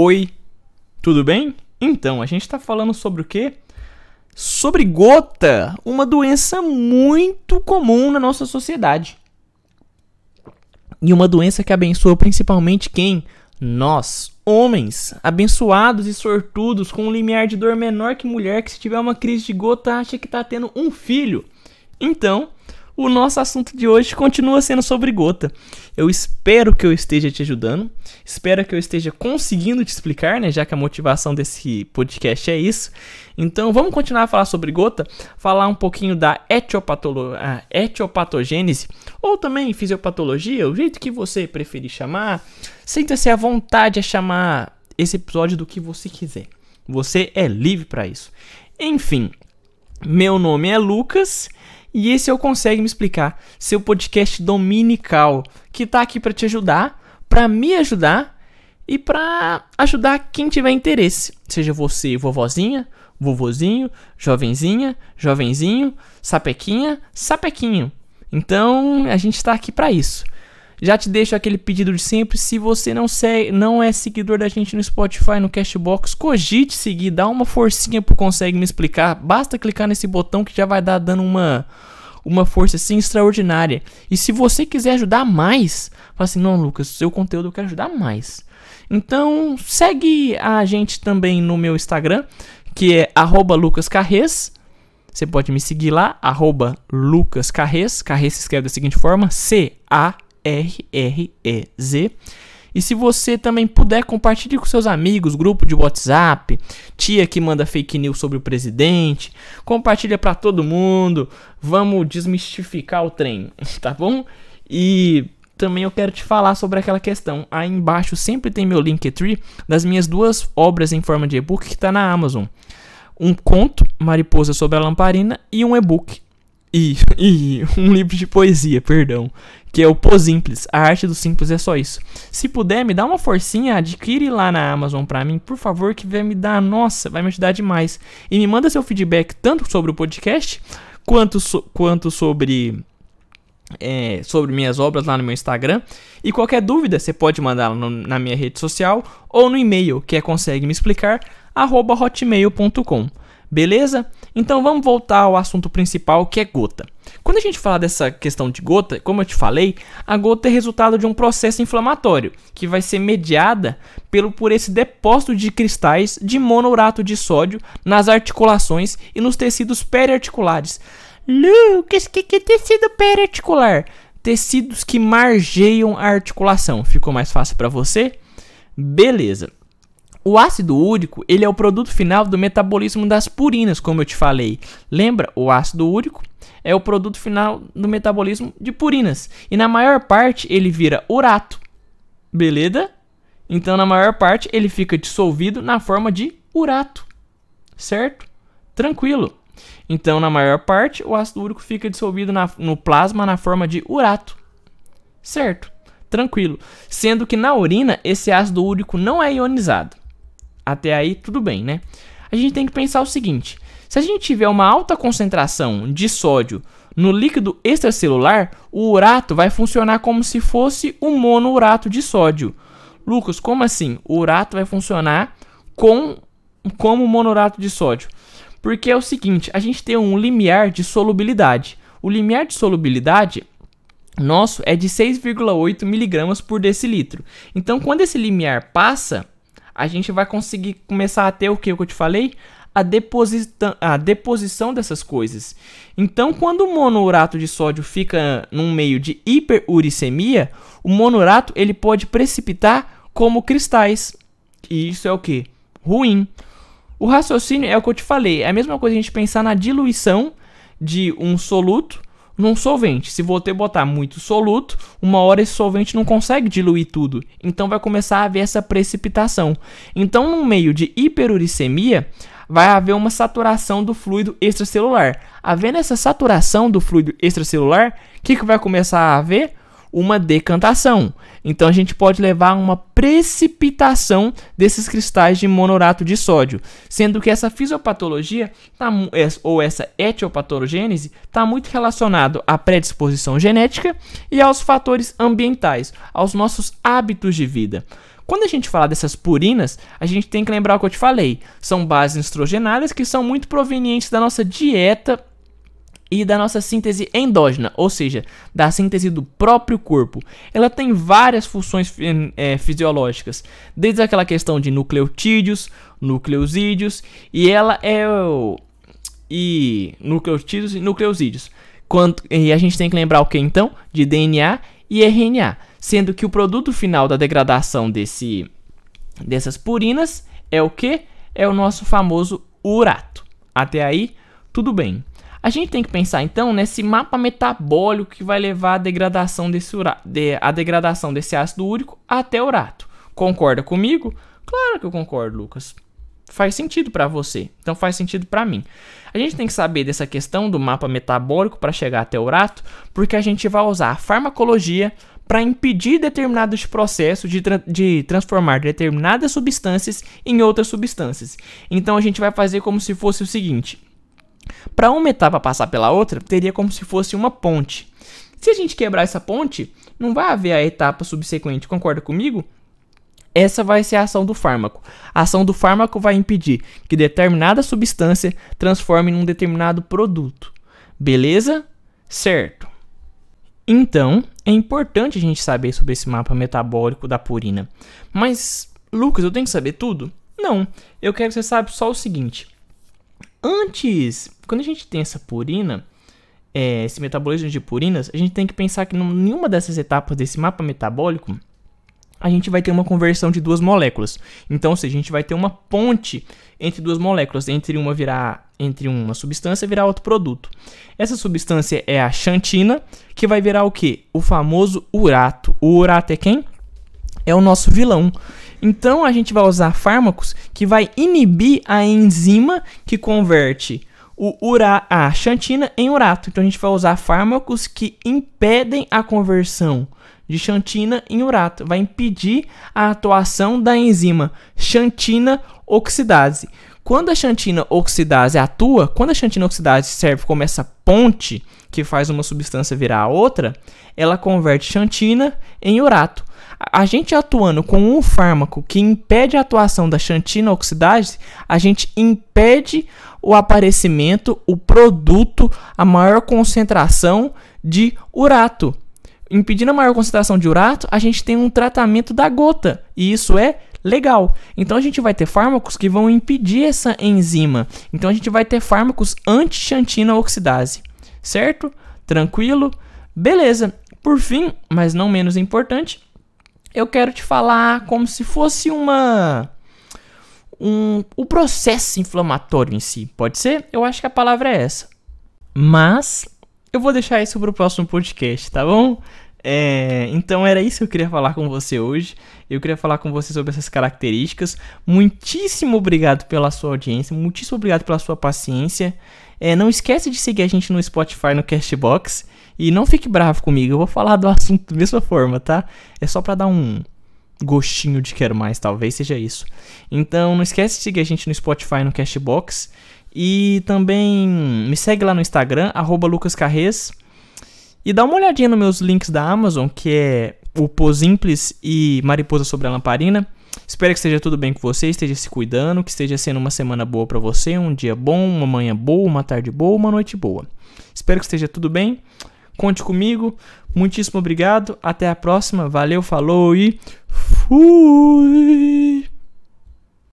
Oi, tudo bem? Então, a gente está falando sobre o quê? Sobre gota, uma doença muito comum na nossa sociedade. E uma doença que abençoa principalmente quem? Nós, homens, abençoados e sortudos, com um limiar de dor menor que mulher que se tiver uma crise de gota acha que está tendo um filho. Então, o nosso assunto de hoje continua sendo sobre gota. Eu espero que eu esteja te ajudando, espero que eu esteja conseguindo te explicar, né, já que a motivação desse podcast é isso. Então, vamos continuar a falar sobre gota, falar um pouquinho da etiopatolo etiopatogênese ou também fisiopatologia, o jeito que você preferir chamar. Sinta-se à vontade a chamar esse episódio do que você quiser. Você é livre para isso. Enfim, meu nome é Lucas e esse é o Consegue Me Explicar, seu podcast dominical, que tá aqui para te ajudar, para me ajudar e para ajudar quem tiver interesse. Seja você vovozinha, vovozinho, jovenzinha, jovenzinho, sapequinha, sapequinho. Então, a gente está aqui para isso. Já te deixo aquele pedido de sempre. Se você não, não é seguidor da gente no Spotify, no Cashbox, cogite seguir, dá uma forcinha pro Consegue Me Explicar. Basta clicar nesse botão que já vai dar dando uma, uma força assim extraordinária. E se você quiser ajudar mais, fala assim: não, Lucas, seu conteúdo eu quero ajudar mais. Então, segue a gente também no meu Instagram, que é lucascarres. Você pode me seguir lá, arroba lucascarres. Carres se escreve da seguinte forma, C-A R-R-E-Z. E se você também puder, compartilhe com seus amigos, grupo de WhatsApp, tia que manda fake news sobre o presidente, compartilha para todo mundo. Vamos desmistificar o trem, tá bom? E também eu quero te falar sobre aquela questão. Aí embaixo sempre tem meu Linktree das minhas duas obras em forma de e-book que está na Amazon. Um conto, Mariposa sobre a Lamparina, e um e-book, e, e um livro de poesia, perdão, que é o Pô Simples. A arte do simples é só isso. Se puder, me dá uma forcinha, adquire lá na Amazon pra mim, por favor, que vai me dar, nossa, vai me ajudar demais. E me manda seu feedback tanto sobre o podcast, quanto, so, quanto sobre é, sobre minhas obras lá no meu Instagram. E qualquer dúvida você pode mandar na minha rede social ou no e-mail que é consegue me explicar hotmail.com. Beleza? Então vamos voltar ao assunto principal que é gota. Quando a gente fala dessa questão de gota, como eu te falei, a gota é resultado de um processo inflamatório que vai ser mediada pelo por esse depósito de cristais de monourato de sódio nas articulações e nos tecidos periarticulares. Lucas, o que, que é tecido periarticular? Tecidos que margeiam a articulação. Ficou mais fácil para você? Beleza. O ácido úrico, ele é o produto final do metabolismo das purinas, como eu te falei. Lembra? O ácido úrico é o produto final do metabolismo de purinas. E na maior parte ele vira urato. Beleza? Então, na maior parte, ele fica dissolvido na forma de urato. Certo? Tranquilo. Então, na maior parte, o ácido úrico fica dissolvido na, no plasma na forma de urato. Certo? Tranquilo. Sendo que na urina, esse ácido úrico não é ionizado. Até aí, tudo bem, né? A gente tem que pensar o seguinte: se a gente tiver uma alta concentração de sódio no líquido extracelular, o urato vai funcionar como se fosse um monourato de sódio. Lucas, como assim? O urato vai funcionar com como monourato de sódio? Porque é o seguinte, a gente tem um limiar de solubilidade. O limiar de solubilidade nosso é de 6,8 miligramas por decilitro. Então, quando esse limiar passa, a gente vai conseguir começar a ter o que eu te falei? A, deposita a deposição dessas coisas. Então, quando o monourato de sódio fica num meio de hiperuricemia, o monourato ele pode precipitar como cristais. E isso é o que? Ruim. O raciocínio é o que eu te falei. É a mesma coisa a gente pensar na diluição de um soluto num solvente. Se você botar muito soluto, uma hora esse solvente não consegue diluir tudo. Então vai começar a haver essa precipitação. Então, no meio de hiperuricemia, vai haver uma saturação do fluido extracelular. Havendo essa saturação do fluido extracelular, o que, que vai começar a haver? Uma decantação. Então a gente pode levar a uma precipitação desses cristais de monorato de sódio, sendo que essa fisiopatologia tá, ou essa etiopatogênese está muito relacionado à predisposição genética e aos fatores ambientais, aos nossos hábitos de vida. Quando a gente fala dessas purinas, a gente tem que lembrar o que eu te falei. São bases estrogenadas que são muito provenientes da nossa dieta e da nossa síntese endógena, ou seja, da síntese do próprio corpo. Ela tem várias funções é, fisiológicas, desde aquela questão de nucleotídeos, nucleosídeos, e ela é e nucleotídeos e nucleosídeos. Quanto, e a gente tem que lembrar o que então? De DNA e RNA, sendo que o produto final da degradação desse dessas purinas é o que? É o nosso famoso urato. Até aí, tudo bem. A gente tem que pensar então nesse mapa metabólico que vai levar a degradação desse, ura, de, a degradação desse ácido úrico até o urato. Concorda comigo? Claro que eu concordo, Lucas. Faz sentido para você, então faz sentido para mim. A gente tem que saber dessa questão do mapa metabólico para chegar até urato, porque a gente vai usar a farmacologia para impedir determinados processos de, tra de transformar determinadas substâncias em outras substâncias. Então a gente vai fazer como se fosse o seguinte: para uma etapa passar pela outra, teria como se fosse uma ponte. Se a gente quebrar essa ponte, não vai haver a etapa subsequente, concorda comigo? Essa vai ser a ação do fármaco. A ação do fármaco vai impedir que determinada substância transforme num determinado produto. Beleza? Certo. Então, é importante a gente saber sobre esse mapa metabólico da purina. Mas, Lucas, eu tenho que saber tudo? Não. Eu quero que você saiba só o seguinte. Antes, quando a gente tem essa purina, é, esse metabolismo de purinas, a gente tem que pensar que nenhuma dessas etapas desse mapa metabólico a gente vai ter uma conversão de duas moléculas. Então, seja, a gente vai ter uma ponte entre duas moléculas, entre uma virar entre uma substância virar outro produto. Essa substância é a xantina, que vai virar o que? O famoso urato. O urato é quem? É o nosso vilão. Então a gente vai usar fármacos que vai inibir a enzima que converte o ura a xantina em urato. Então a gente vai usar fármacos que impedem a conversão de xantina em urato, vai impedir a atuação da enzima xantina oxidase. Quando a xantina oxidase atua, quando a xantina oxidase serve como essa ponte que faz uma substância virar a outra, ela converte xantina em urato. A gente atuando com um fármaco que impede a atuação da xantina oxidase, a gente impede o aparecimento, o produto, a maior concentração de urato. Impedindo a maior concentração de urato, a gente tem um tratamento da gota, e isso é legal. Então a gente vai ter fármacos que vão impedir essa enzima. Então a gente vai ter fármacos anti-xantina oxidase. Certo? Tranquilo? Beleza. Por fim, mas não menos importante, eu quero te falar como se fosse uma um, o processo inflamatório em si. Pode ser? Eu acho que a palavra é essa. Mas eu vou deixar isso para o próximo podcast, tá bom? É, então era isso que eu queria falar com você hoje. Eu queria falar com você sobre essas características. Muitíssimo obrigado pela sua audiência, muitíssimo obrigado pela sua paciência. É, não esquece de seguir a gente no Spotify, no Castbox. E não fique bravo comigo, eu vou falar do assunto da mesma forma, tá? É só para dar um gostinho de quero mais, talvez seja isso. Então não esquece de seguir a gente no Spotify, no Castbox. E também me segue lá no Instagram, lucascarres. E dá uma olhadinha nos meus links da Amazon, que é o Posimples e Mariposa sobre a Lamparina. Espero que esteja tudo bem com você, esteja se cuidando, que esteja sendo uma semana boa para você, um dia bom, uma manhã boa, uma tarde boa, uma noite boa. Espero que esteja tudo bem. Conte comigo. Muitíssimo obrigado. Até a próxima. Valeu, falou e fui.